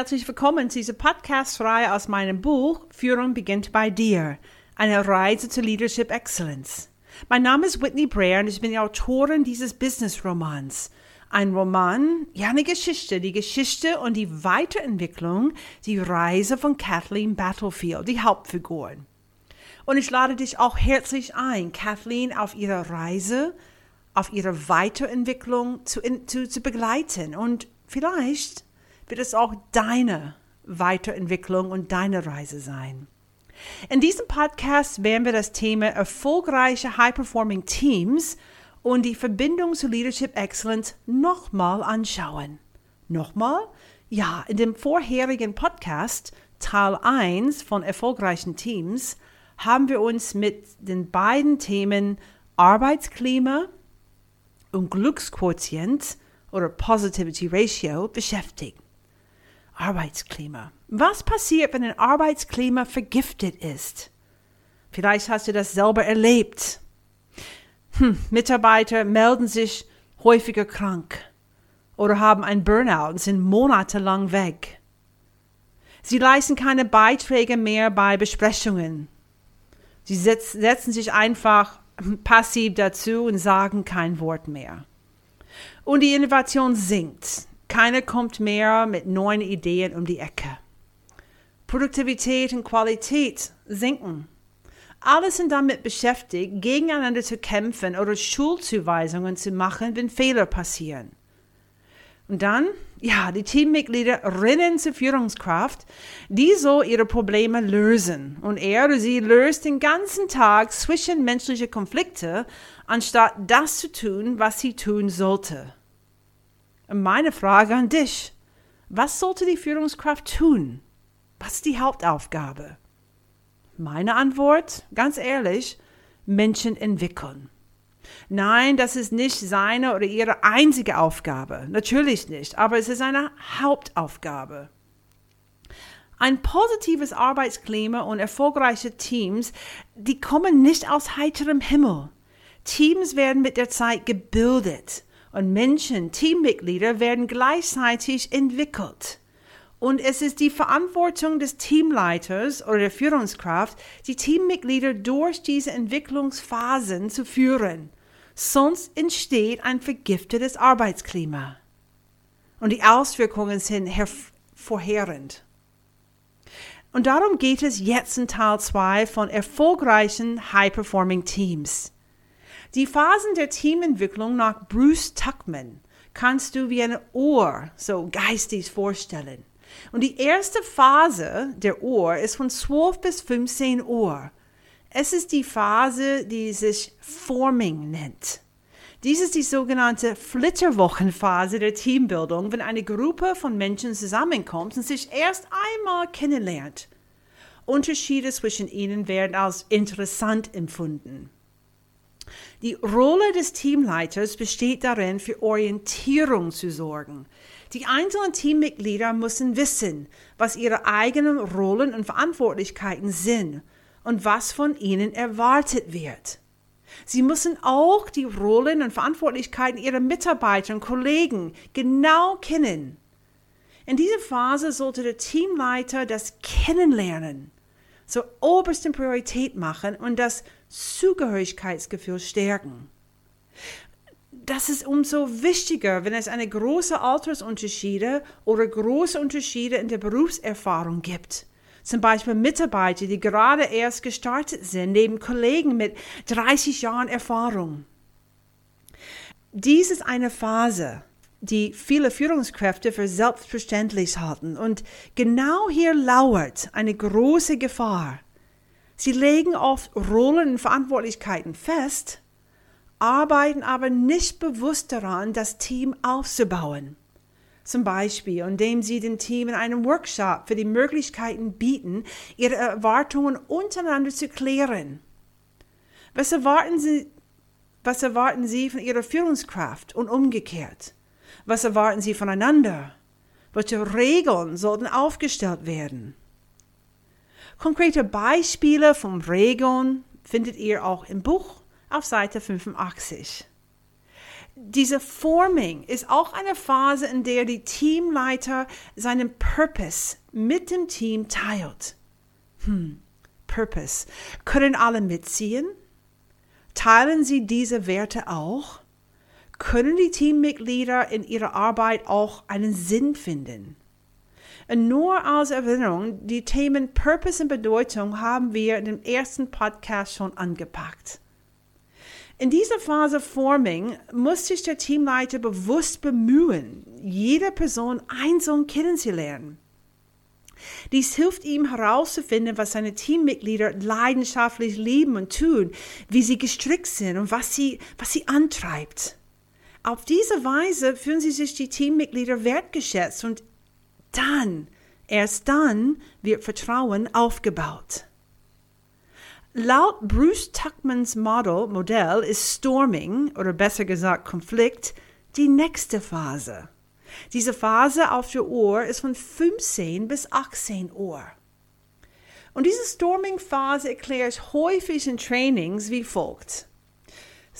herzlich willkommen zu dieser Podcast-Reihe aus meinem Buch Führung beginnt bei dir. Eine Reise zur Leadership Excellence. Mein Name ist Whitney Blair und ich bin die Autorin dieses Business-Romans. Ein Roman, ja eine Geschichte, die Geschichte und die Weiterentwicklung, die Reise von Kathleen Battlefield, die Hauptfiguren. Und ich lade dich auch herzlich ein, Kathleen auf ihrer Reise, auf ihre Weiterentwicklung zu, zu, zu begleiten und vielleicht wird es auch deine Weiterentwicklung und deine Reise sein. In diesem Podcast werden wir das Thema erfolgreiche High-Performing Teams und die Verbindung zu Leadership Excellence nochmal anschauen. Nochmal? Ja, in dem vorherigen Podcast, Teil 1 von erfolgreichen Teams, haben wir uns mit den beiden Themen Arbeitsklima und Glücksquotient oder Positivity Ratio beschäftigt. Arbeitsklima. Was passiert, wenn ein Arbeitsklima vergiftet ist? Vielleicht hast du das selber erlebt. Hm, Mitarbeiter melden sich häufiger krank oder haben ein Burnout und sind monatelang weg. Sie leisten keine Beiträge mehr bei Besprechungen. Sie setzen sich einfach passiv dazu und sagen kein Wort mehr. Und die Innovation sinkt. Keiner kommt mehr mit neuen Ideen um die Ecke. Produktivität und Qualität sinken. Alle sind damit beschäftigt, gegeneinander zu kämpfen oder Schulzuweisungen zu machen, wenn Fehler passieren. Und dann, ja, die Teammitglieder rennen zur Führungskraft, die so ihre Probleme lösen. Und er oder sie löst den ganzen Tag zwischenmenschliche Konflikte, anstatt das zu tun, was sie tun sollte. Meine Frage an dich. Was sollte die Führungskraft tun? Was ist die Hauptaufgabe? Meine Antwort, ganz ehrlich, Menschen entwickeln. Nein, das ist nicht seine oder ihre einzige Aufgabe. Natürlich nicht, aber es ist eine Hauptaufgabe. Ein positives Arbeitsklima und erfolgreiche Teams, die kommen nicht aus heiterem Himmel. Teams werden mit der Zeit gebildet und Menschen, Teammitglieder werden gleichzeitig entwickelt. Und es ist die Verantwortung des Teamleiters oder der Führungskraft, die Teammitglieder durch diese Entwicklungsphasen zu führen. Sonst entsteht ein vergiftetes Arbeitsklima. Und die Auswirkungen sind hervorragend. Und darum geht es jetzt in Teil 2 von erfolgreichen High-Performing Teams. Die Phasen der Teamentwicklung nach Bruce Tuckman kannst du wie eine Uhr so geistig vorstellen. Und die erste Phase der Uhr ist von 12 bis 15 Uhr. Es ist die Phase, die sich Forming nennt. Dies ist die sogenannte Flitterwochenphase der Teambildung, wenn eine Gruppe von Menschen zusammenkommt und sich erst einmal kennenlernt. Unterschiede zwischen ihnen werden als interessant empfunden. Die Rolle des Teamleiters besteht darin, für Orientierung zu sorgen. Die einzelnen Teammitglieder müssen wissen, was ihre eigenen Rollen und Verantwortlichkeiten sind und was von ihnen erwartet wird. Sie müssen auch die Rollen und Verantwortlichkeiten ihrer Mitarbeiter und Kollegen genau kennen. In dieser Phase sollte der Teamleiter das Kennenlernen zur obersten Priorität machen und das Zugehörigkeitsgefühl stärken. Das ist umso wichtiger, wenn es eine große Altersunterschiede oder große Unterschiede in der Berufserfahrung gibt. Zum Beispiel Mitarbeiter, die gerade erst gestartet sind, neben Kollegen mit 30 Jahren Erfahrung. Dies ist eine Phase, die viele Führungskräfte für selbstverständlich halten. Und genau hier lauert eine große Gefahr. Sie legen oft Rollen und Verantwortlichkeiten fest, arbeiten aber nicht bewusst daran, das Team aufzubauen. Zum Beispiel, indem sie dem Team in einem Workshop für die Möglichkeiten bieten, ihre Erwartungen untereinander zu klären. Was erwarten sie, was erwarten sie von ihrer Führungskraft und umgekehrt? Was erwarten Sie voneinander? Welche Regeln sollten aufgestellt werden? Konkrete Beispiele von Regeln findet ihr auch im Buch auf Seite 85. diese Forming ist auch eine Phase, in der die Teamleiter seinen Purpose mit dem Team teilt. Hm, Purpose. Können alle mitziehen? Teilen sie diese Werte auch? Können die Teammitglieder in ihrer Arbeit auch einen Sinn finden? Nur als Erinnerung, die Themen Purpose und Bedeutung haben wir in dem ersten Podcast schon angepackt. In dieser Phase Forming muss sich der Teamleiter bewusst bemühen, jede Person einzeln kennenzulernen. Dies hilft ihm herauszufinden, was seine Teammitglieder leidenschaftlich lieben und tun, wie sie gestrickt sind und was sie, was sie antreibt. Auf diese Weise fühlen sie sich die Teammitglieder wertgeschätzt und dann, erst dann wird Vertrauen aufgebaut. Laut Bruce Tuckmans Model, Modell ist Storming, oder besser gesagt Konflikt, die nächste Phase. Diese Phase auf der Uhr ist von 15 bis 18 Uhr. Und diese Storming-Phase erkläre ich häufig in Trainings wie folgt.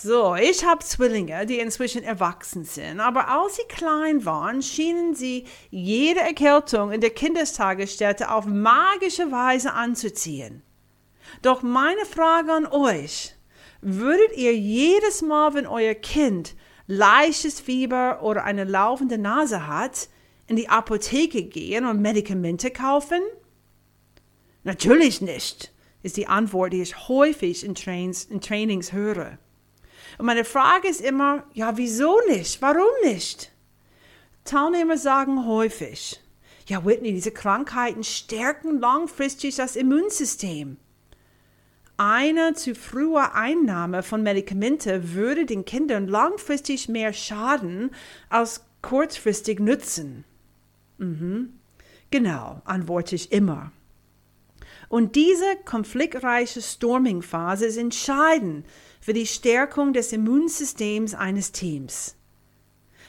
So, ich habe Zwillinge, die inzwischen erwachsen sind, aber als sie klein waren, schienen sie jede Erkältung in der Kindertagesstätte auf magische Weise anzuziehen. Doch meine Frage an euch, würdet ihr jedes Mal, wenn euer Kind leichtes Fieber oder eine laufende Nase hat, in die Apotheke gehen und Medikamente kaufen? Natürlich nicht, ist die Antwort, die ich häufig in, Trains, in Trainings höre. Und meine Frage ist immer, ja, wieso nicht? Warum nicht? Teilnehmer sagen häufig, ja, Whitney, diese Krankheiten stärken langfristig das Immunsystem. Eine zu frühe Einnahme von Medikamente würde den Kindern langfristig mehr schaden als kurzfristig nützen. Mhm. Genau, antworte ich immer. Und diese konfliktreiche Storming-Phase ist entscheidend für die Stärkung des Immunsystems eines Teams.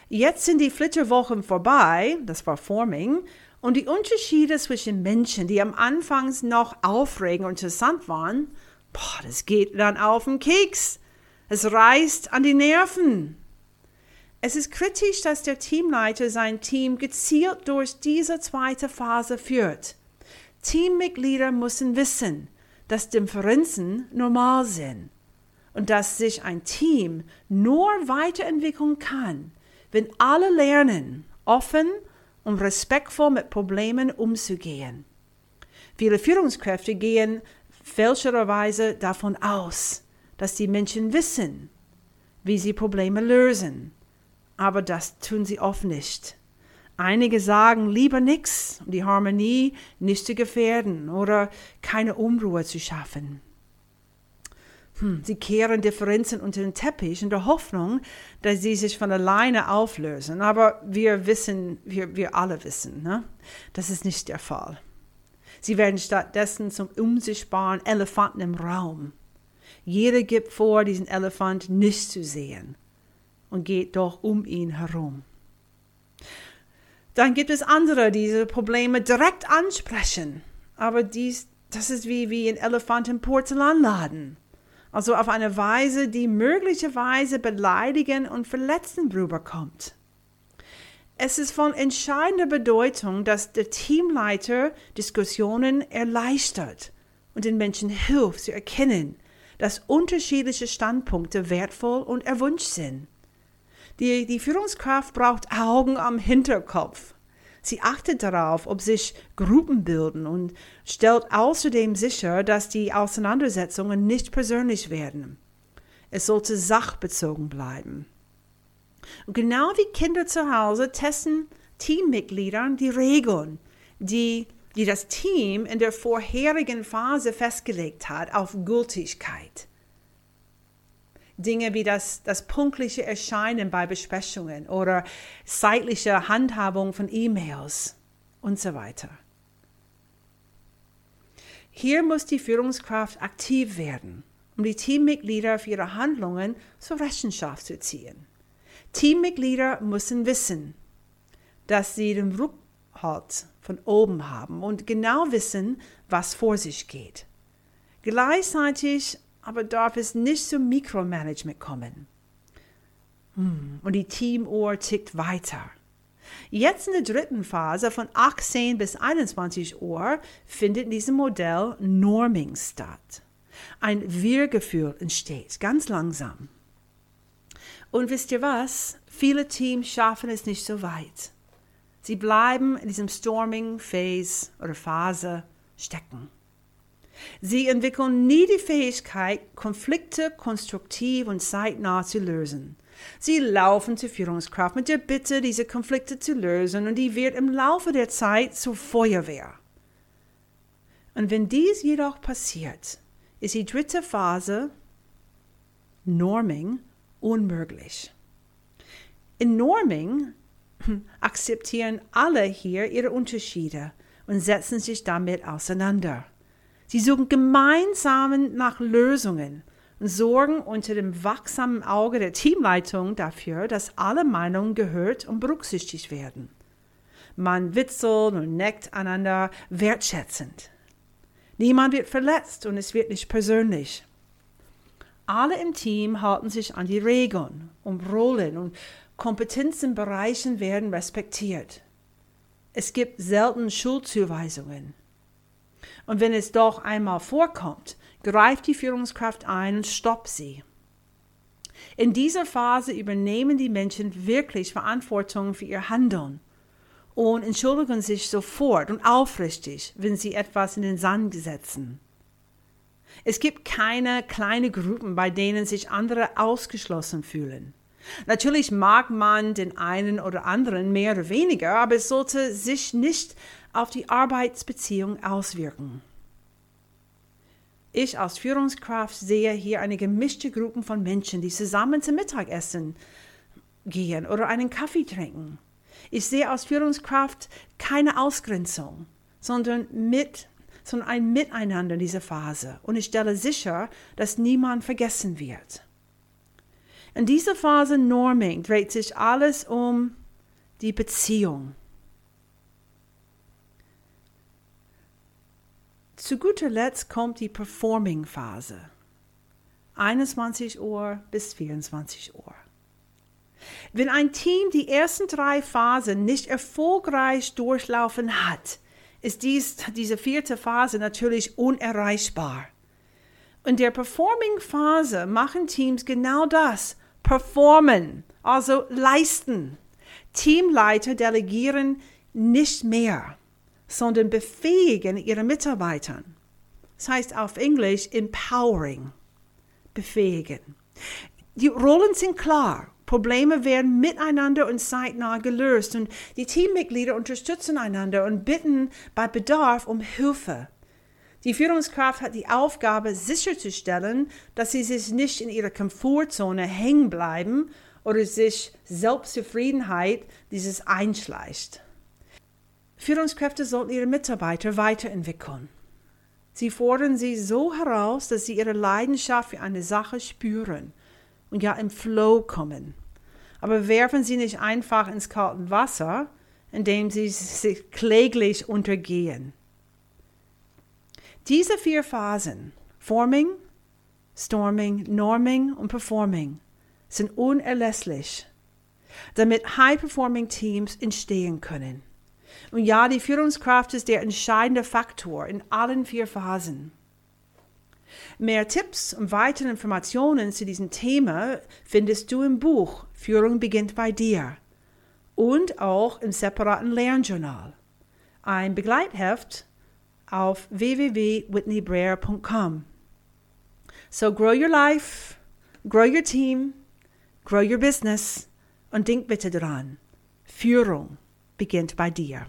Jetzt sind die Flitterwochen vorbei, das war Forming, und die Unterschiede zwischen Menschen, die am Anfang noch aufregend und interessant waren, Boah, das geht dann auf den Keks. Es reißt an die Nerven. Es ist kritisch, dass der Teamleiter sein Team gezielt durch diese zweite Phase führt. Teammitglieder müssen wissen, dass Differenzen normal sind und dass sich ein Team nur weiterentwickeln kann, wenn alle lernen, offen und respektvoll mit Problemen umzugehen. Viele Führungskräfte gehen fälschlicherweise davon aus, dass die Menschen wissen, wie sie Probleme lösen. Aber das tun sie oft nicht. Einige sagen lieber nichts, um die Harmonie nicht zu gefährden oder keine Unruhe zu schaffen. Hm, sie kehren Differenzen unter den Teppich in der Hoffnung, dass sie sich von alleine auflösen. Aber wir wissen, wir, wir alle wissen, ne? das ist nicht der Fall. Sie werden stattdessen zum unsichtbaren Elefanten im Raum. Jeder gibt vor, diesen Elefant nicht zu sehen und geht doch um ihn herum. Dann gibt es andere, die diese Probleme direkt ansprechen. Aber dies, das ist wie, wie ein Elefant im Porzellanladen. Also auf eine Weise, die möglicherweise beleidigend und verletzend rüberkommt. Es ist von entscheidender Bedeutung, dass der Teamleiter Diskussionen erleichtert und den Menschen hilft zu erkennen, dass unterschiedliche Standpunkte wertvoll und erwünscht sind. Die, die Führungskraft braucht Augen am Hinterkopf. Sie achtet darauf, ob sich Gruppen bilden und stellt außerdem sicher, dass die Auseinandersetzungen nicht persönlich werden. Es sollte sachbezogen bleiben. Und genau wie Kinder zu Hause testen Teammitglieder die Regeln, die, die das Team in der vorherigen Phase festgelegt hat, auf Gültigkeit. Dinge wie das, das punktliche Erscheinen bei Besprechungen oder zeitliche Handhabung von E-Mails und so weiter. Hier muss die Führungskraft aktiv werden, um die Teammitglieder für ihre Handlungen zur Rechenschaft zu ziehen. Teammitglieder müssen wissen, dass sie den Rückhalt von oben haben und genau wissen, was vor sich geht. Gleichzeitig aber darf es nicht zum Mikromanagement kommen. Und die Teamuhr tickt weiter. Jetzt in der dritten Phase von 18 bis 21 Uhr findet in diesem Modell Norming statt. Ein Wir-Gefühl entsteht, ganz langsam. Und wisst ihr was? Viele Teams schaffen es nicht so weit. Sie bleiben in diesem Storming-Phase oder Phase stecken. Sie entwickeln nie die Fähigkeit, Konflikte konstruktiv und zeitnah zu lösen. Sie laufen zur Führungskraft mit der Bitte, diese Konflikte zu lösen, und die wird im Laufe der Zeit zur Feuerwehr. Und wenn dies jedoch passiert, ist die dritte Phase, Norming, unmöglich. In Norming akzeptieren alle hier ihre Unterschiede und setzen sich damit auseinander. Sie suchen gemeinsam nach Lösungen und sorgen unter dem wachsamen Auge der Teamleitung dafür, dass alle Meinungen gehört und berücksichtigt werden. Man witzelt und neckt einander wertschätzend. Niemand wird verletzt und es wird nicht persönlich. Alle im Team halten sich an die Regeln und Rollen und Kompetenzenbereichen werden respektiert. Es gibt selten Schuldzuweisungen. Und wenn es doch einmal vorkommt, greift die Führungskraft ein und stoppt sie. In dieser Phase übernehmen die Menschen wirklich Verantwortung für ihr Handeln und entschuldigen sich sofort und aufrichtig, wenn sie etwas in den Sand setzen. Es gibt keine kleinen Gruppen, bei denen sich andere ausgeschlossen fühlen. Natürlich mag man den einen oder anderen mehr oder weniger, aber es sollte sich nicht auf die Arbeitsbeziehung auswirken. Ich als Führungskraft sehe hier eine gemischte Gruppe von Menschen, die zusammen zum Mittagessen gehen oder einen Kaffee trinken. Ich sehe als Führungskraft keine Ausgrenzung, sondern, mit, sondern ein Miteinander in dieser Phase. Und ich stelle sicher, dass niemand vergessen wird. In dieser Phase Norming dreht sich alles um die Beziehung. Zu guter Letzt kommt die Performing-Phase. 21 Uhr bis 24 Uhr. Wenn ein Team die ersten drei Phasen nicht erfolgreich durchlaufen hat, ist dies, diese vierte Phase natürlich unerreichbar. In der Performing-Phase machen Teams genau das, performen, also leisten. Teamleiter delegieren nicht mehr sondern befähigen ihre Mitarbeiter. Das heißt auf Englisch empowering, befähigen. Die Rollen sind klar. Probleme werden miteinander und zeitnah gelöst und die Teammitglieder unterstützen einander und bitten bei Bedarf um Hilfe. Die Führungskraft hat die Aufgabe sicherzustellen, dass sie sich nicht in ihrer Komfortzone hängen bleiben oder sich Selbstzufriedenheit dieses einschleicht. Führungskräfte sollten ihre Mitarbeiter weiterentwickeln. Sie fordern sie so heraus, dass sie ihre Leidenschaft für eine Sache spüren und ja im Flow kommen. Aber werfen sie nicht einfach ins kalte Wasser, indem sie sich kläglich untergehen. Diese vier Phasen, Forming, Storming, Norming und Performing, sind unerlässlich, damit High-Performing Teams entstehen können. Und ja, die Führungskraft ist der entscheidende Faktor in allen vier Phasen. Mehr Tipps und weitere Informationen zu diesem Thema findest du im Buch Führung beginnt bei dir und auch im separaten Lernjournal. Ein Begleitheft auf www.whitneybreer.com. So grow your life, grow your team, grow your business und denk bitte dran. Führung beginnt bei dir.